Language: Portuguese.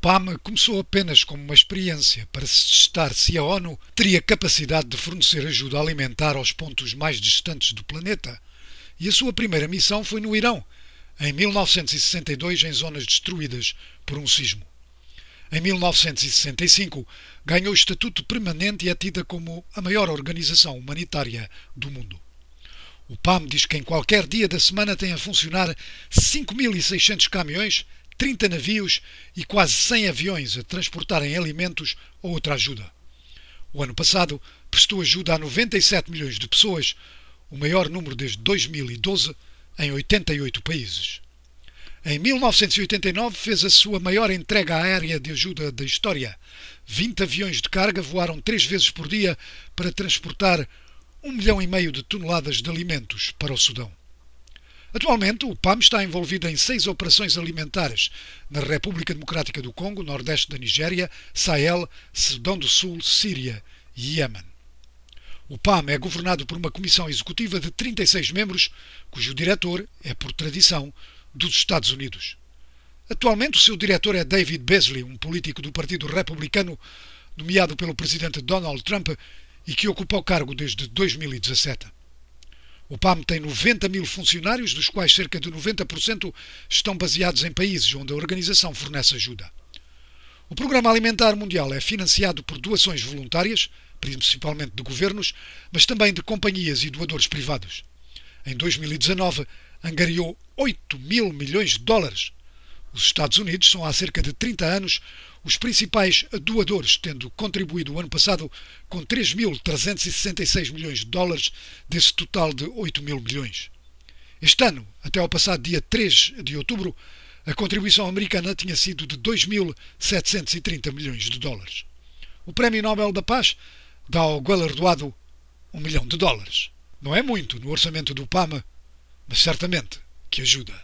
PAM começou apenas como uma experiência para se testar se a ONU teria capacidade de fornecer ajuda alimentar aos pontos mais distantes do planeta. E a sua primeira missão foi no Irão, em 1962, em zonas destruídas por um sismo. Em 1965, ganhou estatuto permanente e é tida como a maior organização humanitária do mundo. O PAM diz que em qualquer dia da semana tem a funcionar 5.600 caminhões 30 navios e quase 100 aviões a transportarem alimentos ou outra ajuda. O ano passado prestou ajuda a 97 milhões de pessoas, o maior número desde 2012, em 88 países. Em 1989 fez a sua maior entrega aérea de ajuda da história. 20 aviões de carga voaram três vezes por dia para transportar um milhão e meio de toneladas de alimentos para o Sudão. Atualmente, o PAM está envolvido em seis operações alimentares na República Democrática do Congo, Nordeste da Nigéria, Sahel, Sudão do Sul, Síria e Iêmen. O PAM é governado por uma comissão executiva de 36 membros, cujo diretor é, por tradição, dos Estados Unidos. Atualmente, o seu diretor é David Beasley, um político do Partido Republicano, nomeado pelo presidente Donald Trump e que ocupa o cargo desde 2017. O PAM tem 90 mil funcionários, dos quais cerca de 90% estão baseados em países onde a organização fornece ajuda. O Programa Alimentar Mundial é financiado por doações voluntárias, principalmente de governos, mas também de companhias e doadores privados. Em 2019, angariou 8 mil milhões de dólares. Os Estados Unidos são há cerca de 30 anos os principais doadores, tendo contribuído o ano passado com 3.366 milhões de dólares desse total de 8 mil milhões. Este ano, até ao passado dia 3 de outubro, a contribuição americana tinha sido de 2.730 milhões de dólares. O Prémio Nobel da Paz dá ao galardoado um milhão de dólares. Não é muito no orçamento do PAMA, mas certamente que ajuda.